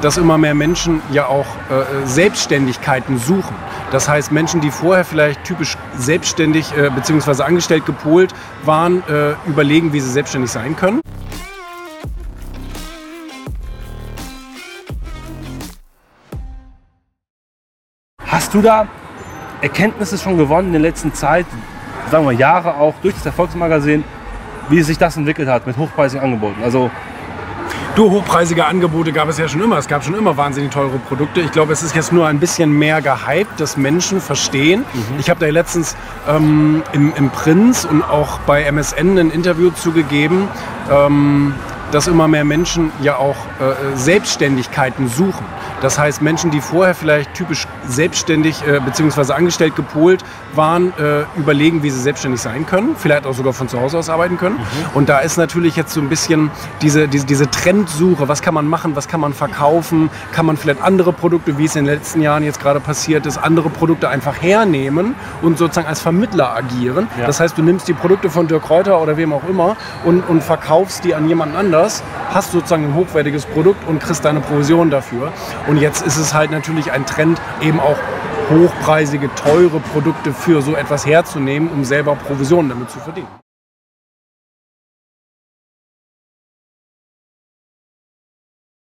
dass immer mehr Menschen ja auch äh, Selbstständigkeiten suchen. Das heißt, Menschen, die vorher vielleicht typisch selbstständig äh, bzw. angestellt gepolt waren, äh, überlegen, wie sie selbstständig sein können. Hast du da Erkenntnisse schon gewonnen in der letzten Zeit, sagen wir Jahre auch, durch das Erfolgsmagazin, wie sich das entwickelt hat mit hochpreisigen Angeboten? Also hochpreisige Angebote gab es ja schon immer. Es gab schon immer wahnsinnig teure Produkte. Ich glaube, es ist jetzt nur ein bisschen mehr gehypt, dass Menschen verstehen. Mhm. Ich habe da letztens ähm, im, im Prinz und auch bei MSN ein Interview zugegeben, ähm, dass immer mehr Menschen ja auch äh, Selbstständigkeiten suchen. Das heißt, Menschen, die vorher vielleicht typisch selbstständig äh, bzw. angestellt gepolt waren, äh, überlegen, wie sie selbstständig sein können, vielleicht auch sogar von zu Hause aus arbeiten können. Mhm. Und da ist natürlich jetzt so ein bisschen diese, diese, diese Trendsuche, was kann man machen, was kann man verkaufen, kann man vielleicht andere Produkte, wie es in den letzten Jahren jetzt gerade passiert ist, andere Produkte einfach hernehmen und sozusagen als Vermittler agieren. Ja. Das heißt, du nimmst die Produkte von Dirk Reuter oder wem auch immer und, und verkaufst die an jemanden anders, hast sozusagen ein hochwertiges Produkt und kriegst deine Provision dafür. Und jetzt ist es halt natürlich ein Trend, eben auch hochpreisige, teure Produkte für so etwas herzunehmen, um selber Provisionen damit zu verdienen.